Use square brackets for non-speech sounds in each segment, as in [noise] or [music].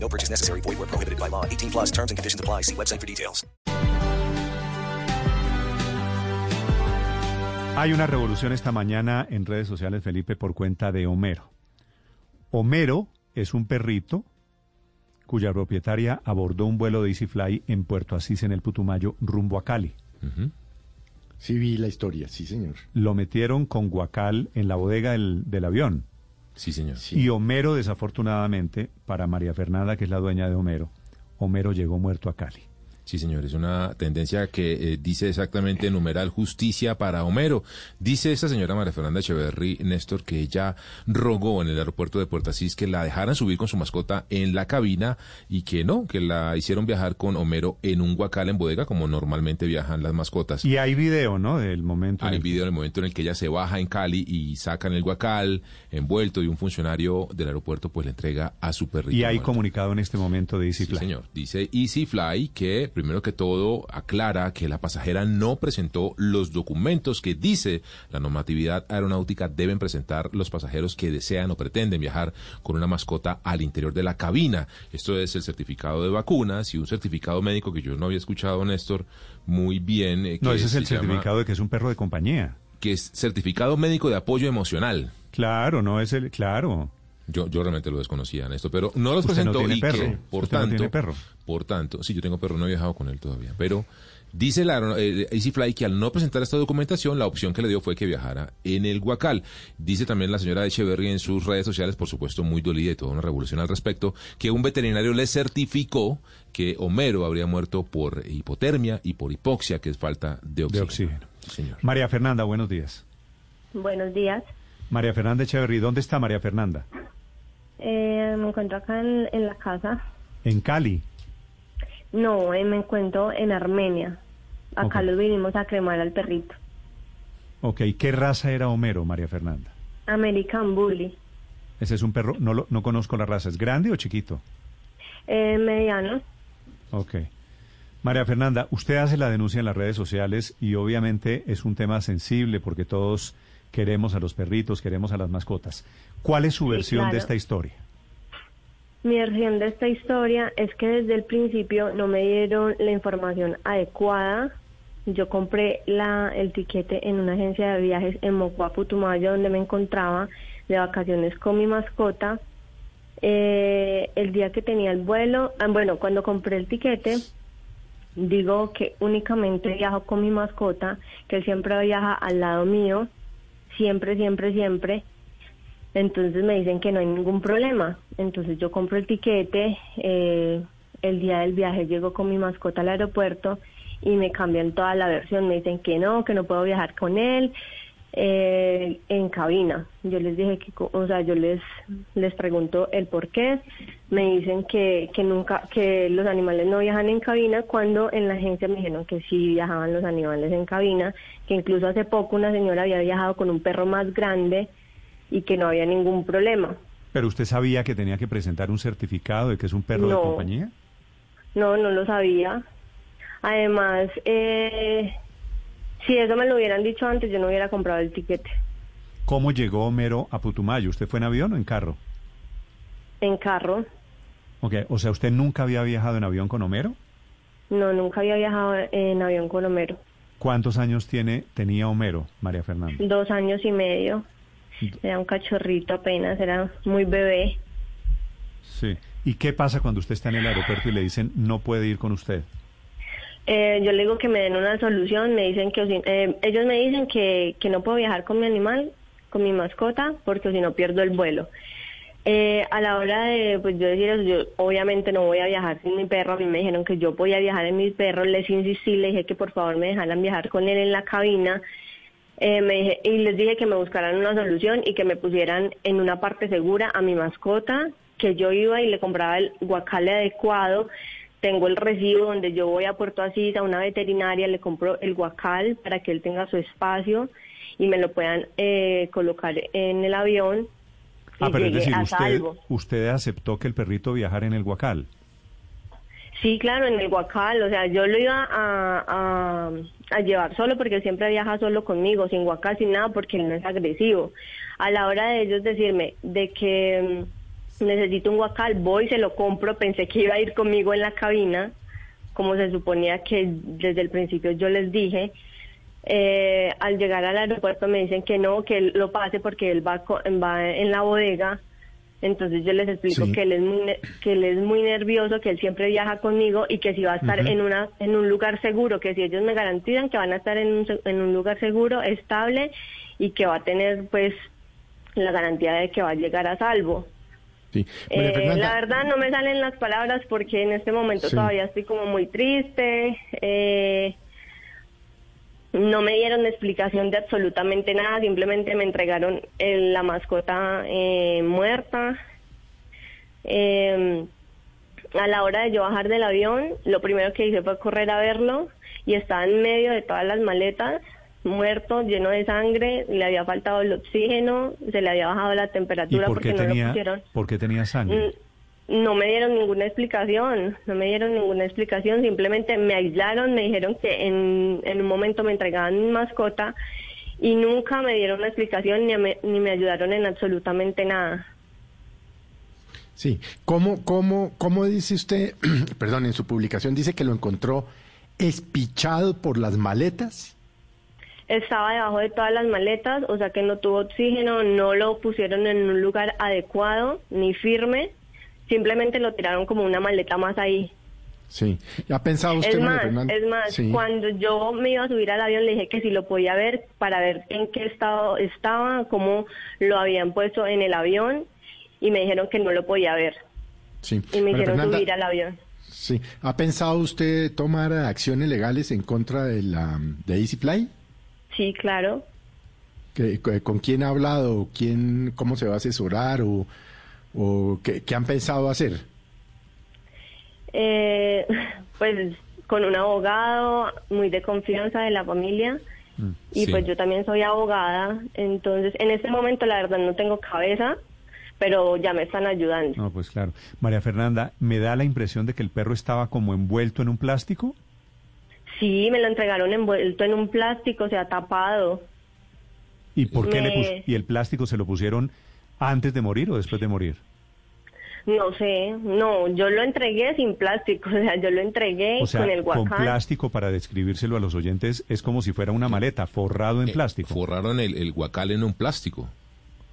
No purchase necessary. Void where prohibited by law. 18 plus terms and conditions apply. See website for details. Hay una revolución esta mañana en redes sociales, Felipe, por cuenta de Homero. Homero es un perrito cuya propietaria abordó un vuelo de EasyFly en Puerto Asís, en el Putumayo, rumbo a Cali. Sí vi la historia, sí señor. Lo metieron con guacal en la bodega del, del avión. Sí, señor. Y Homero, desafortunadamente, para María Fernanda, que es la dueña de Homero, Homero llegó muerto a Cali. Sí, señor, es una tendencia que eh, dice exactamente numeral justicia para Homero. Dice esta señora María Fernanda Echeverry, Néstor, que ella rogó en el aeropuerto de Puerto Asís que la dejaran subir con su mascota en la cabina y que no, que la hicieron viajar con Homero en un guacal en bodega como normalmente viajan las mascotas. Y hay video, ¿no? Del momento. en Hay el que- video en el momento en el que ella se baja en Cali y sacan el guacal envuelto y un funcionario del aeropuerto pues le entrega a su perrito. Y hay muerto. comunicado en este momento de Sí, EasyFly. señor. Dice EasyFly que, primero que todo, aclara que la pasajera no presentó los documentos que dice la normatividad aeronáutica deben presentar los pasajeros que desean o pretenden viajar con una mascota al interior de la cabina. Esto es el certificado de vacunas y un certificado médico que yo no había escuchado, Néstor, muy bien. eh, No, ese es el llama- certificado de que es un perro de compañía. que es certificado médico de apoyo emocional. Claro, no es el. Claro. Yo, yo realmente lo desconocía, esto, pero no los Usted no presentó tiene y perro. que, por Usted no tanto, tiene perro. por tanto, sí, yo tengo perro, no he viajado con él todavía, pero dice la eh, EasyFly que al no presentar esta documentación, la opción que le dio fue que viajara en el Guacal. Dice también la señora Echeverry en sus redes sociales, por supuesto muy dolida y toda una revolución al respecto, que un veterinario le certificó que Homero habría muerto por hipotermia y por hipoxia, que es falta de oxígeno. oxígeno. Sí, señor. María Fernanda, buenos días. Buenos días. María Fernanda Echeverry, ¿dónde está María Fernanda? Eh, me encuentro acá en, en la casa. En Cali. No, eh, me encuentro en Armenia. Acá Ok. los vinimos a cremar al perrito. Ok, ¿qué raza era Homero, María Fernanda? American Bully. Ese es un perro, no, lo- no conozco la raza, ¿es grande o chiquito? Eh, mediano. Ok. María Fernanda, usted hace la denuncia en las redes sociales y obviamente es un tema sensible porque todos queremos a los perritos, queremos a las mascotas. ¿Cuál es su Sí, versión de esta historia? Mi versión de esta historia es que desde el principio no me dieron la información adecuada. Yo compré la, el tiquete en una agencia de viajes en Mocua, Putumayo, donde me encontraba de vacaciones con mi mascota. Eh, el día que tenía el vuelo, ah, bueno, cuando compré el tiquete, digo que únicamente viajo con mi mascota, que él siempre viaja al lado mío, siempre, siempre, siempre. Entonces me dicen que no hay ningún problema. Entonces yo compro el tiquete, eh, el día del viaje llego con mi mascota al aeropuerto y me cambian toda la versión. Me dicen que no, que no puedo viajar con él eh, en cabina. Yo les dije que, o sea, yo les les pregunto el por qué. Me dicen que, que nunca, que los animales no viajan en cabina cuando en la agencia me dijeron que sí viajaban los animales en cabina, que incluso hace poco una señora había viajado con un perro más grande y que no había ningún problema. ¿Pero usted sabía que tenía que presentar un certificado de que es un perro de compañía? No, no lo sabía. Además, eh, si eso me lo hubieran dicho antes, yo no hubiera comprado el tiquete ¿Cómo llegó Homero a Putumayo? ¿Usted fue en avión o en carro? en carro. Ok, o sea, ¿usted nunca había viajado en avión con Homero? No, nunca había viajado en avión con Homero. ¿Cuántos años tiene, tenía Homero, María Fernanda? Dos años y medio. Era un cachorrito apenas, era muy bebé. Sí. ¿Y qué pasa cuando usted está en el aeropuerto y le dicen no puede ir con usted? Eh, yo le digo que me den una solución, me dicen que eh, ellos me dicen que, que no puedo viajar con mi animal, con mi mascota, porque si no pierdo el vuelo. Eh, a la hora de pues yo decir yo obviamente no voy a viajar sin mi perro, a mí me dijeron que yo podía viajar en mi perro, les insistí, les dije que por favor me dejaran viajar con él en la cabina. Eh, me dije- y les dije que me buscaran una solución y que me pusieran en una parte segura a mi mascota, que yo iba y le compraba el guacale adecuado, tengo el recibo donde yo voy a Puerto Asís a una veterinaria, le compro el guacal para que él tenga su espacio y me lo puedan eh, colocar en el avión y Ah, pero es decir, usted, usted aceptó que el perrito viajara en el guacal. Sí, claro, en el guacal, o sea, yo lo iba a, a, a llevar solo porque él siempre viaja solo conmigo, sin guacal, sin nada, porque él no es agresivo. A la hora de ellos decirme de que mm, necesito un guacal, voy, se lo compro, pensé que iba a ir conmigo en la cabina, como se suponía que desde el principio yo les dije. Eh, al llegar al aeropuerto me dicen que no, que él lo pase porque él va, va en la bodega. Entonces yo les explico Sí. que él es muy que él es muy nervioso, que él siempre viaja conmigo y que si va a estar en una en un lugar seguro, que si ellos me garantizan que van a estar en un, en un lugar seguro, estable y que va a tener pues la garantía de que va a llegar a salvo. Sí. María Eh, Fernanda, la verdad no me salen las palabras porque en este momento Sí. todavía estoy como muy triste. eh, no me dieron explicación de absolutamente nada, simplemente me entregaron el- la mascota eh, muerta. Eh, a la hora de yo bajar del avión, lo primero que hice fue correr a verlo y estaba en medio de todas las maletas, muerto, lleno de sangre, le había faltado el oxígeno, se le había bajado la ¿Y temperatura por porque no lo pusieron. por qué tenía sangre? Mm, No me dieron ninguna explicación, no me dieron ninguna explicación, simplemente me aislaron, me dijeron que en, en un momento me entregaban mi mascota y nunca me dieron una explicación ni me, ni me ayudaron en absolutamente nada. sí. ¿Cómo, cómo, ¿Cómo dice usted, [clears throat] perdón, en su publicación dice que lo encontró espichado por las maletas? Estaba debajo de todas las maletas, o sea que no tuvo oxígeno, no lo pusieron en un lugar adecuado ni firme, simplemente lo tiraron como una maleta más ahí. Sí. ¿Ha pensado usted, Es más, Fernanda? es más, Sí. cuando yo me iba a subir al avión le dije que si lo podía ver para ver en qué estado estaba, cómo lo habían puesto en el avión y me dijeron que no lo podía ver Sí. y me María hicieron Fernanda, subir al avión. Sí. ¿Ha pensado usted tomar acciones legales en contra de la de EasyFly? Sí, claro. ¿Que- que- ¿Con quién ha hablado? ¿Quién, ¿Cómo se va a asesorar? ¿O, o qué, qué han pensado hacer? Eh, [laughs] pues con un abogado muy de confianza de la familia y sí. pues yo también soy abogada, entonces en este momento la verdad no tengo cabeza, pero ya me están ayudando. No, pues claro. María Fernanda, me da la impresión de que el perro estaba como envuelto en un plástico. Sí, me lo entregaron envuelto en un plástico, o sea, tapado. ¿Y por qué le pus- y el plástico se lo pusieron antes de morir o después de morir? No sé, no, yo lo entregué sin plástico, [laughs] o sea, yo lo entregué O sea, con el con guacán. plástico para describírselo a los oyentes es como si fuera una maleta forrado en Eh, plástico. Forraron el, el guacal en un plástico.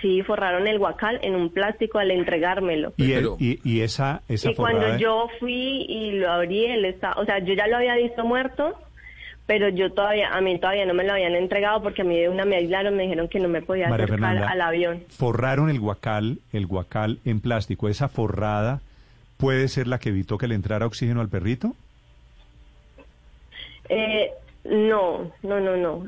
Sí, forraron el guacal en un plástico al entregármelo. y, el- y, y esa esa Y cuando yo fui y lo abrí, él está, o sea, yo ya lo había visto muerto, pero yo todavía, a mí todavía no me lo habían entregado porque a mí de una me aislaron, me dijeron que no me podía María acercar Fernanda, al avión. forraron el guacal, el guacal en plástico. Esa forrada puede ser la que evitó que le entrara oxígeno al perrito. Eh, no, no, no, no.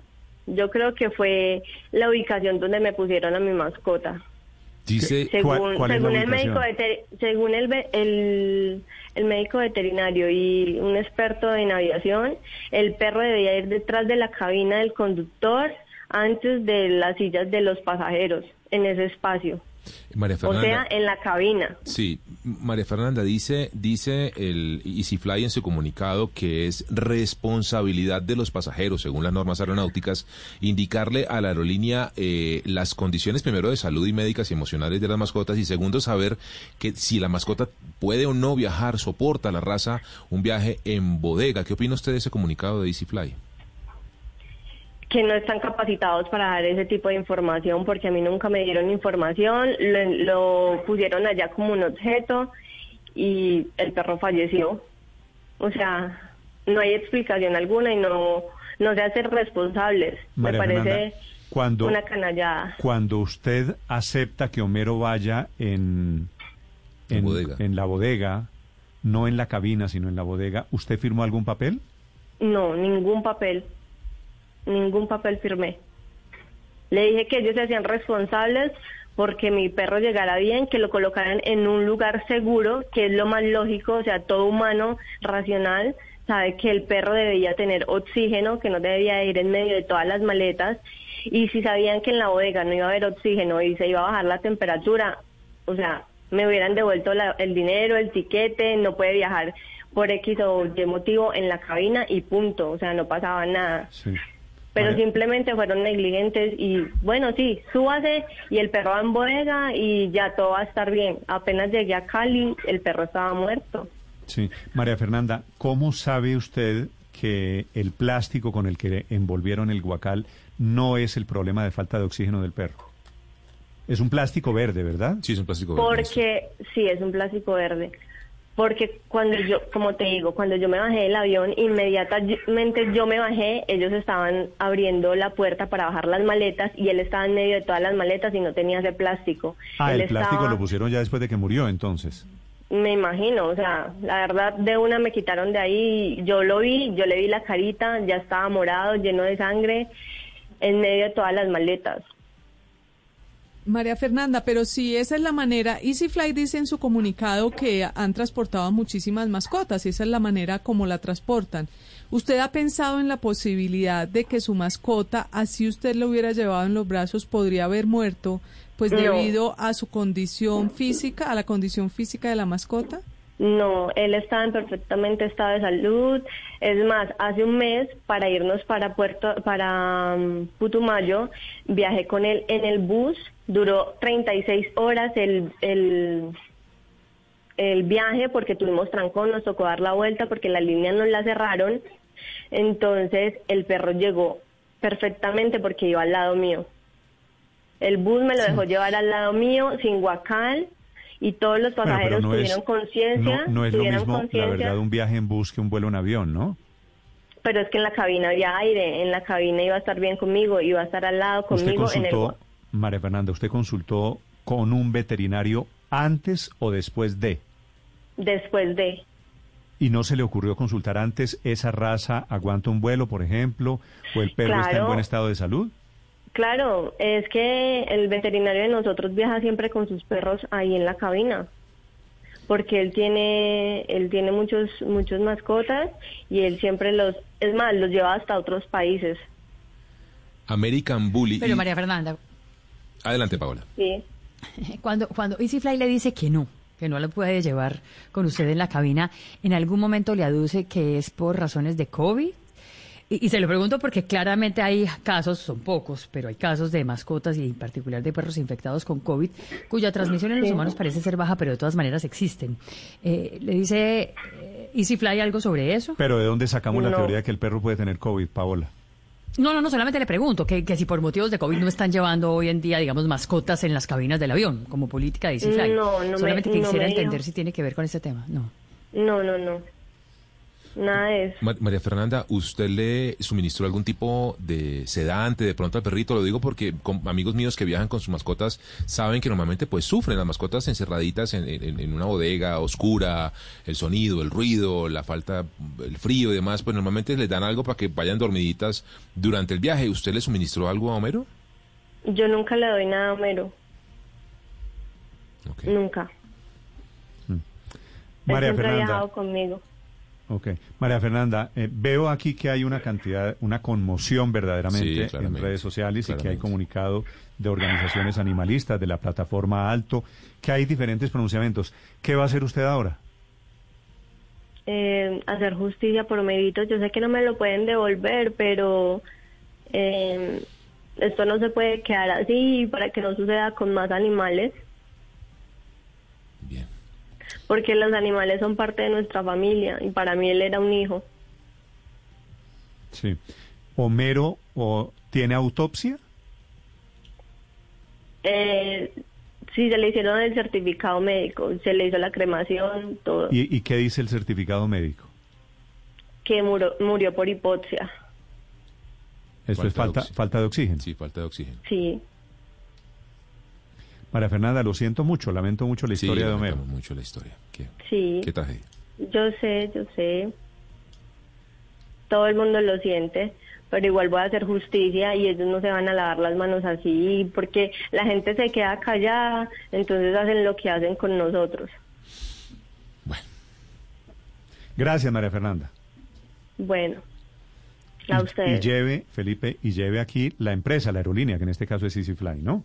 Yo creo que fue la ubicación donde me pusieron a mi mascota. Dice, Según, ¿Cuál- cuál según el médico veter- según el, el, el médico veterinario y un experto en aviación, el perro debía ir detrás de la cabina del conductor antes de las sillas de los pasajeros en ese espacio. María O Fernanda. sea, en la cabina. Sí, María Fernanda dice, dice el EasyFly en su comunicado que es responsabilidad de los pasajeros, según las normas aeronáuticas, indicarle a la aerolínea eh, las condiciones primero de salud y médicas y emocionales de las mascotas y segundo saber que si la mascota puede o no viajar, soporta la raza un viaje en bodega. ¿Qué opina usted de ese comunicado de EasyFly? Que no están capacitados para dar ese tipo de información porque a mí nunca me dieron información, lo, lo pusieron allá como un objeto y el perro falleció. O sea, no hay explicación alguna y no, no se hacen responsables. María me parece Fernanda, cuando- una canallada. Cuando usted acepta que Homero vaya en, En bodega. en la bodega, no en la cabina, sino en la bodega, ¿usted firmó algún papel? No, ningún papel. Ningún papel firmé. Le dije que ellos se hacían responsables porque mi perro llegara bien, que lo colocaran en un lugar seguro, que es lo más lógico, o sea, todo humano racional sabe que el perro debía tener oxígeno, que no debía ir en medio de todas las maletas, y si sabían que en la bodega no iba a haber oxígeno y se iba a bajar la temperatura, o sea, me hubieran devuelto la- el dinero, el tiquete, no puede viajar por X o Y motivo en la cabina y punto, o sea, no pasaba nada. Sí. Pero María- simplemente fueron negligentes y bueno, sí, súbase y el perro va en bodega y ya todo va a estar bien. Apenas llegué a Cali, el perro estaba muerto. Sí. María Fernanda, ¿cómo sabe usted que el plástico con el que envolvieron el guacal no es el problema de falta de oxígeno del perro? Es un plástico verde, ¿verdad? Sí, es un plástico verde, Porque sí, es un plástico verde. Porque cuando yo, como te digo, cuando yo me bajé del avión, inmediatamente yo me bajé, ellos estaban abriendo la puerta para bajar las maletas y él estaba en medio de todas las maletas y no tenía ese plástico. Ah, Él el plástico estaba- lo pusieron ya después de que murió, entonces. Me imagino, o sea, la verdad de una me quitaron de ahí, yo lo vi, yo le vi la carita, ya estaba morado, lleno de sangre, en medio de todas las maletas. María Fernanda, pero si esa es la manera, EasyFly dice en su comunicado que han transportado muchísimas mascotas y esa es la manera como la transportan. ¿Usted ha pensado en la posibilidad de que su mascota, así usted lo hubiera llevado en los brazos, podría haber muerto, pues No. debido a su condición física, a la condición física de la mascota? No, él estaba en perfectamente estado de salud. Es más, hace un mes para irnos para Puerto, para mm, Putumayo, viajé con él en el bus. Duró 36 horas el, el, el viaje porque tuvimos trancón, nos tocó dar la vuelta porque la línea nos la cerraron. Entonces el perro llegó perfectamente porque iba al lado mío. El bus me lo dejó llevar al lado mío sin guacal y todos los Bueno, pasajeros tuvieron conciencia. no, no es lo mismo, la verdad, un viaje en bus que un vuelo en avión, ¿no? Pero es que en la cabina había aire, en la cabina iba a estar bien conmigo, iba a estar al lado Usted conmigo en el... consultó, María Fernanda, ¿usted consultó con un veterinario antes o después de? Después de... ¿Y no se le ocurrió consultar antes esa raza aguanta un vuelo, por ejemplo, o el perro está en buen estado de salud? Claro, es que el veterinario de nosotros viaja siempre con sus perros ahí en la cabina, porque él tiene, él tiene muchos, muchos mascotas y él siempre los, es más, los lleva hasta otros países. American Bully. Pero y- María Fernanda, Adelante, Paola. Sí. [laughs] cuando, cuando EasyFly le dice que no, que no lo puede llevar con usted en la cabina, ¿en algún momento le aduce que es por razones de COVID? Y, y se lo pregunto porque claramente hay casos, son pocos, pero hay casos de mascotas y en particular de perros infectados con COVID, cuya transmisión en los humanos parece ser baja, pero de todas maneras existen. Eh, ¿Le dice eh, EasyFly algo sobre eso? Pero ¿de dónde sacamos la teoría de que el perro puede tener COVID, Paola? No, no, no, solamente le pregunto que, que si por motivos de COVID no están llevando hoy en día, digamos, mascotas en las cabinas del avión, como política de EasyFly. No, no me- solamente no quisiera me dijo. entender si tiene que ver con este tema. No. No, no, no. Nada de eso. Ma- María Fernanda, ¿usted le suministró algún tipo de sedante de pronto al perrito? Lo digo porque con amigos míos que viajan con sus mascotas saben que normalmente pues sufren las mascotas encerraditas en, en- en una bodega oscura, el sonido, el ruido, la falta, el frío y demás, pues normalmente les dan algo para que vayan dormiditas durante el viaje. ¿Usted le suministró algo a Homero? Yo nunca le doy nada a Homero, nunca. Él María Fernanda. conmigo. Ok. María Fernanda, eh, veo aquí que hay una cantidad, una conmoción verdaderamente Sí, en redes sociales y que hay comunicado de organizaciones animalistas, de la plataforma Alto, que hay diferentes pronunciamientos. ¿Qué va a hacer usted ahora? eh, hacer justicia por méritos. Yo sé que no me lo pueden devolver, pero eh, esto no se puede quedar así para que no suceda con más animales. Porque los animales son parte de nuestra familia y para mí él era un hijo. Sí. ¿Homero o, tiene autopsia? Eh, sí, se le hicieron el certificado médico, se le hizo la cremación, todo, ¿Y, y qué dice el certificado médico? que murió, murió por hipoxia. Esto es Falta falta, de oxi- falta de oxígeno. Sí, falta de oxígeno. Sí, María Fernanda, lo siento mucho, lamento mucho la Sí, historia de Homero. mucho la historia. Qué, sí. qué tragedia. Yo sé, yo sé. Todo el mundo lo siente, pero igual voy a hacer justicia y ellos no se van a lavar las manos así porque la gente se queda callada, entonces hacen lo que hacen con nosotros. Bueno, Gracias, María Fernanda. Bueno, a Y, y lleve, Felipe, y lleve aquí la empresa, la aerolínea, que en este caso es EasyFly, ¿no?